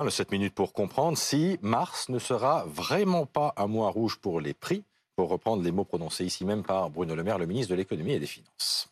Le 7 minutes pour comprendre si mars ne sera vraiment pas un mois rouge pour les prix, pour reprendre les mots prononcés ici même par Bruno Le Maire, le ministre de l'économie et des finances.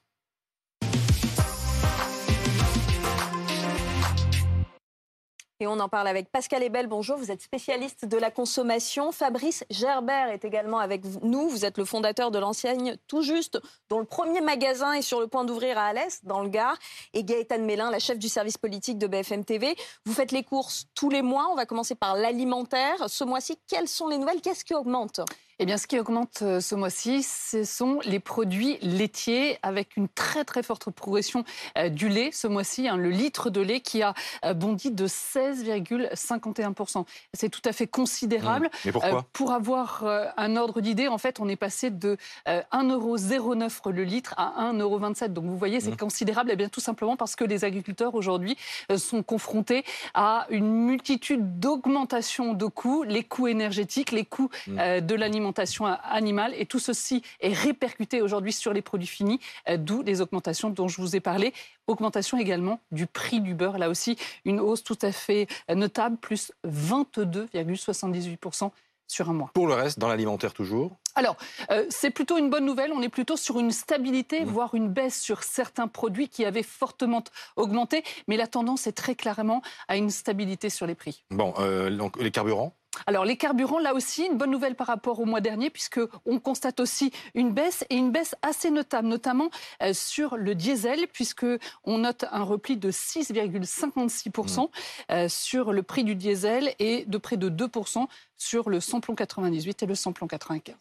Et on en parle avec Pascal Ebel. Bonjour, vous êtes spécialiste de la consommation. Fabrice Gerbert est également avec nous. Vous êtes le fondateur de l'enseigne Tout Juste, dont le premier magasin est sur le point d'ouvrir à Alès, dans le Gard. Et Gaëtane Mélin, la chef du service politique de BFM TV. Vous faites les courses tous les mois. On va commencer par l'alimentaire. Ce mois-ci, quelles sont les nouvelles? Qu'est-ce qui augmente? Eh bien, ce qui augmente euh, ce mois-ci, ce sont les produits laitiers avec une très très forte progression euh, du lait ce mois-ci. Hein, le litre de lait qui a euh, bondi de 16,51%. C'est tout à fait considérable. Mmh. Pourquoi Pour avoir un ordre d'idée, en fait, on est passé de 1,09€ le litre à 1,27€. Donc vous voyez, c'est mmh. considérable. Eh bien, tout simplement parce que les agriculteurs aujourd'hui sont confrontés à une multitude d'augmentations de coûts, les coûts énergétiques, les coûts mmh. de l'alimentation animale. Et tout ceci est répercuté aujourd'hui sur les produits finis, euh, d'où les augmentations dont je vous ai parlé. Augmentation également du prix du beurre. Là aussi, une hausse tout à fait euh, notable, plus 22,78% sur un mois. Pour le reste, dans l'alimentaire toujours alors, euh, c'est plutôt une bonne nouvelle. On est plutôt sur une stabilité, mmh. voire une baisse sur certains produits qui avaient fortement augmenté. Mais la tendance est très clairement à une stabilité sur les prix. Bon, donc les carburants alors les carburants, là aussi, une bonne nouvelle par rapport au mois dernier, puisque on constate aussi une baisse et une baisse assez notable, notamment euh, sur le diesel, puisque on note un repli de 6,56% mmh. euh, sur le prix du diesel et de près de 2% sur le samplon 98 et le samplon 95.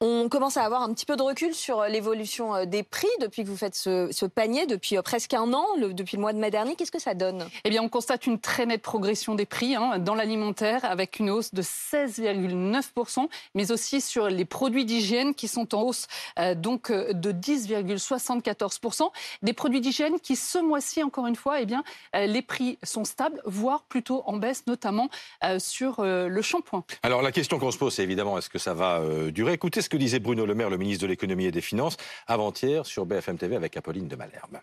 On commence à avoir un petit peu de recul sur euh, l'évolution euh, des prix depuis que vous faites ce, panier, depuis euh, presque un an, depuis le mois de mai dernier. Qu'est-ce que ça donne? Eh bien, on constate une très nette progression des prix hein, dans l'alimentaire avec une hausse de 16,9%, mais aussi sur les produits d'hygiène qui sont en hausse donc de 10,74%. Des produits d'hygiène qui, ce mois-ci, encore une fois, eh bien, les prix sont stables, voire plutôt en baisse, notamment sur le shampoing. Alors la question qu'on se pose, c'est évidemment est-ce que ça va euh, durer? Écoutez ce que disait Bruno Le Maire, le ministre de l'économie et des finances, avant-hier sur BFM TV avec Apolline de Malherbe.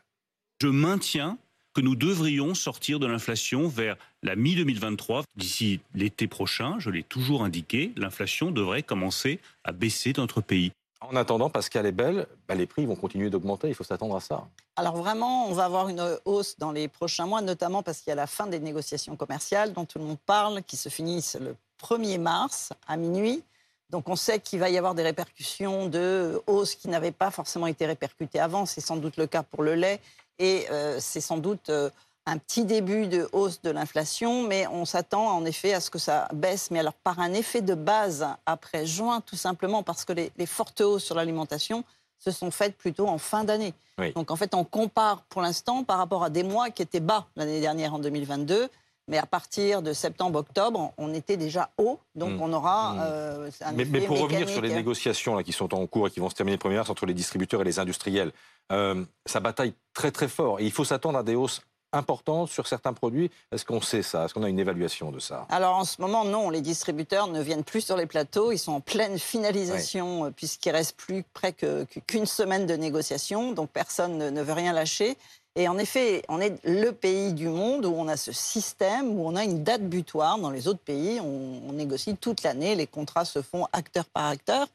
Je maintiens que nous devrions sortir de l'inflation vers la mi-2023. D'ici l'été prochain, je l'ai toujours indiqué, l'inflation devrait commencer à baisser dans notre pays. En attendant, Pascal est belle, bah, les prix vont continuer d'augmenter, il faut s'attendre à ça. Alors vraiment, on va avoir une hausse dans les prochains mois, notamment parce qu'il y a la fin des négociations commerciales dont tout le monde parle, qui se finissent le 1er mars à minuit. Donc on sait qu'il va y avoir des répercussions de hausse qui n'avaient pas forcément été répercutées avant. C'est sans doute le cas pour le lait et euh, c'est sans doute euh, un petit début de hausse de l'inflation, mais on s'attend en effet à ce que ça baisse, mais alors par un effet de base après juin, tout simplement parce que les, fortes hausses sur l'alimentation se sont faites plutôt en fin d'année. Donc en fait, on compare pour l'instant par rapport à des mois qui étaient bas l'année dernière en 2022 mais à partir de septembre-octobre, on était déjà haut, donc hmm. on aura hmm. euh, un mais, mais, pour revenir sur les négociations là, qui sont en cours et qui vont se terminer le 1er mars entre les distributeurs et les industriels, euh, ça bataille très très fort. Et il faut s'attendre à des hausses importantes sur certains produits. Est-ce qu'on sait ça? Est-ce qu'on a une évaluation de ça? Alors en ce moment, non. Les distributeurs ne viennent plus sur les plateaux. Ils sont en pleine finalisation euh, puisqu'il reste plus près qu'une semaine de négociation. Donc personne ne veut rien lâcher. Et en effet, on est le pays du monde où on a ce système, où on a une date butoir. Dans les autres pays, on, négocie toute l'année, les contrats se font acteur par acteur.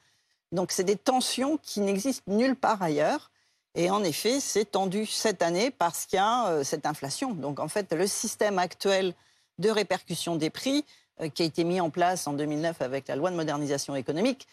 Donc c'est des tensions qui n'existent nulle part ailleurs. Et en effet, c'est tendu cette année parce qu'il y a euh, cette inflation. Donc en fait, le système actuel de répercussion des prix, euh, qui a été mis en place en 2009 avec la loi de modernisation économique,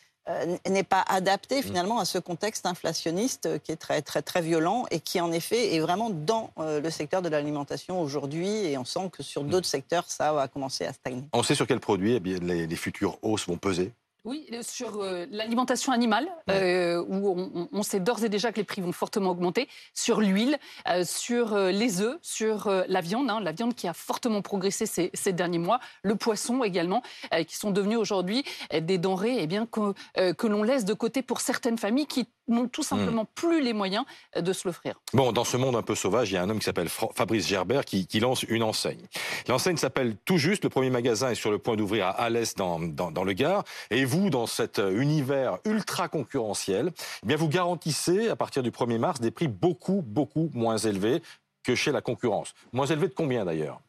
n'est pas adapté mm. finalement à ce contexte inflationniste euh, qui est très très très violent et qui en effet est vraiment dans euh, le secteur de l'alimentation aujourd'hui et on sent que sur mm. d'autres secteurs ça va commencer à stagner. On sait sur quel produit eh les, les futures hausses vont peser oui, sur euh, l'alimentation animale, euh, où on, sait d'ores et déjà que les prix vont fortement augmenter, sur l'huile, euh, sur les œufs, sur la viande, hein, la viande qui a fortement progressé ces, derniers mois, le poisson également, qui sont devenus aujourd'hui des denrées eh bien, que, que l'on laisse de côté pour certaines familles qui n'ont tout simplement hmm. plus les moyens de se l'offrir. Bon, dans ce monde un peu sauvage, il y a un homme qui s'appelle Fabrice Gerbert qui, lance une enseigne. L'enseigne s'appelle Tout Juste. Le premier magasin est sur le point d'ouvrir à Alès dans, dans, le Gard. Et vous, dans cet univers ultra concurrentiel, eh bien vous garantissez à partir du 1er mars des prix beaucoup, beaucoup moins élevés que chez la concurrence. Moins élevés de combien d'ailleurs?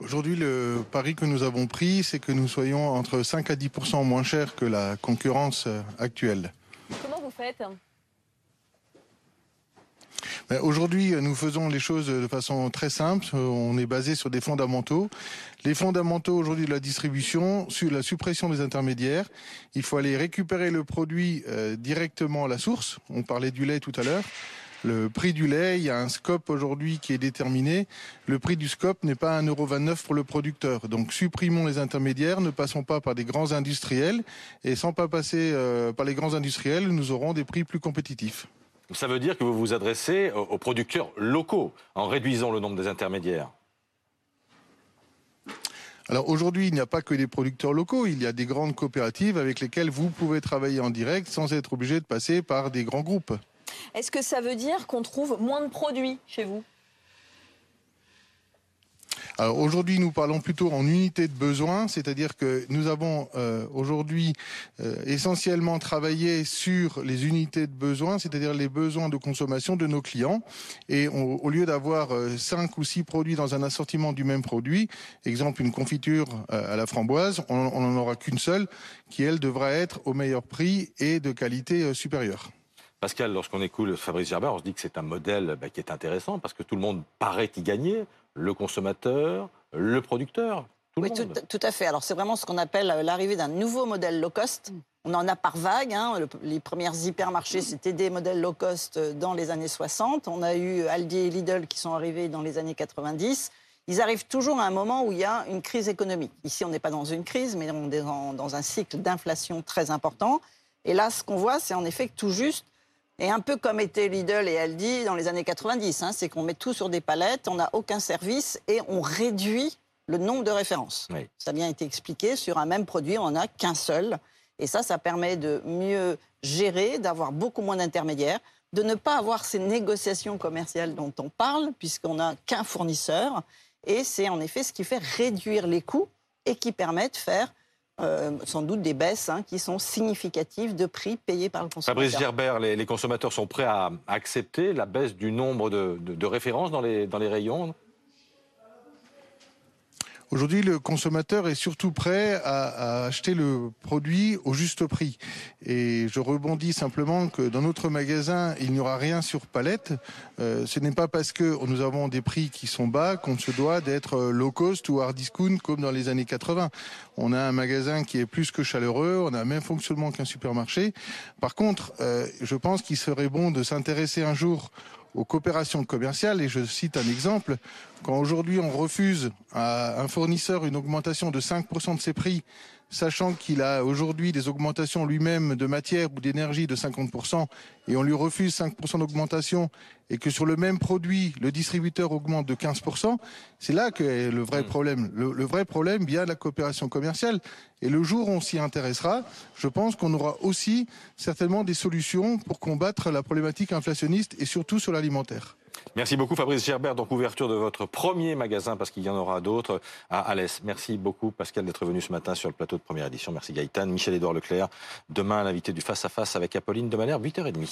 Aujourd'hui, le pari que nous avons pris, c'est que nous soyons entre 5 à 10% moins chers que la concurrence euh, actuelle. Comment vous faites? Ben, Aujourd'hui, nous faisons les choses de façon très simple. On est basé sur des fondamentaux. Les fondamentaux aujourd'hui de la distribution, sur la suppression des intermédiaires. Il faut aller récupérer le produit euh, directement à la source. On parlait du lait tout à l'heure le prix du lait, il y a un scope aujourd'hui qui est déterminé. Le prix du scope n'est pas 1,29€ pour le producteur. Donc supprimons les intermédiaires, ne passons pas par des grands industriels. Et sans pas passer euh, par les grands industriels, nous aurons des prix plus compétitifs. Ça veut dire que vous vous adressez aux producteurs locaux en réduisant le nombre des intermédiaires alors aujourd'hui, il n'y a pas que des producteurs locaux, il y a des grandes coopératives avec lesquelles vous pouvez travailler en direct sans être obligé de passer par des grands groupes. Est-ce que ça veut dire qu'on trouve moins de produits chez vous? Alors aujourd'hui, nous parlons plutôt en unité de besoin, c'est-à-dire que nous avons euh, aujourd'hui euh, essentiellement travaillé sur les unités de besoin, c'est-à-dire les besoins de consommation de nos clients. Et au lieu d'avoir euh, cinq ou six produits dans un assortiment du même produit, exemple une confiture à la framboise, on n'en aura qu'une seule qui, elle, devra être au meilleur prix et de qualité supérieure. Pascal, lorsqu'on écoute Fabrice Gerbert, on se dit que c'est un modèle bah, qui est intéressant parce que tout le monde paraît y gagner, le consommateur, le producteur. Tout oui, Tout, à fait. Alors c'est vraiment ce qu'on appelle euh, l'arrivée d'un nouveau modèle low cost. Mm. On en a par vague. Hein. les premières hypermarchés, c'était des modèles low cost euh, dans les années 60. On a eu Aldi et Lidl qui sont arrivés dans les années 90. Ils arrivent toujours à un moment où il y a une crise économique. Ici, on n'est pas dans une crise, mais on est dans un cycle d'inflation très important. Et là, ce qu'on voit, c'est en effet que tout juste, et un peu comme étaient Lidl et Aldi dans les années 90, hein, c'est qu'on met tout sur des palettes, on n'a aucun service et on réduit le nombre de références. Ça a bien été expliqué, sur un même produit, on n'en a qu'un seul. Et ça, ça permet de mieux gérer, d'avoir beaucoup moins d'intermédiaires, de ne pas avoir ces négociations commerciales dont on parle, puisqu'on n'a qu'un fournisseur. Et c'est en effet ce qui fait réduire les coûts et qui permet de faire euh, sans doute des baisses hein, qui sont significatives de prix payés par le consommateur. Fabrice Gerbert, les, consommateurs sont prêts à accepter la baisse du nombre de, références dans les, dans les rayons Aujourd'hui, le consommateur est surtout prêt à, acheter le produit au juste prix. Et je rebondis simplement que dans notre magasin, il n'y aura rien sur palette. Euh, ce n'est pas parce que nous avons des prix qui sont bas qu'on se doit d'être low cost ou hard discount comme dans les années 80. On a un magasin qui est plus que chaleureux, on a le même fonctionnement qu'un supermarché. Par contre, euh, je pense qu'il serait bon de s'intéresser un jour aux coopérations commerciales. Et je cite un exemple. Quand aujourd'hui on refuse à un fournisseur une augmentation de 5% de ses prix sachant qu'il a aujourd'hui des augmentations lui-même de matière ou d'énergie de 50%, et on lui refuse 5% d'augmentation, et que sur le même produit, le distributeur augmente de 15%, c'est là que est le vrai hmm. problème. Le, vrai problème vient de la coopération commerciale. Et le jour où on s'y intéressera, je pense qu'on aura aussi certainement des solutions pour combattre la problématique inflationniste et surtout sur l'alimentaire. Merci beaucoup Fabrice Gerbert, donc ouverture de votre premier magasin, parce qu'il y en aura d'autres, à Alès. Merci beaucoup Pascal d'être venu ce matin sur le plateau de première édition. Merci Gaëtan, Michel-Édouard Leclerc. Demain, l'invité du Face à Face avec Apolline de Malherbe, 8h30.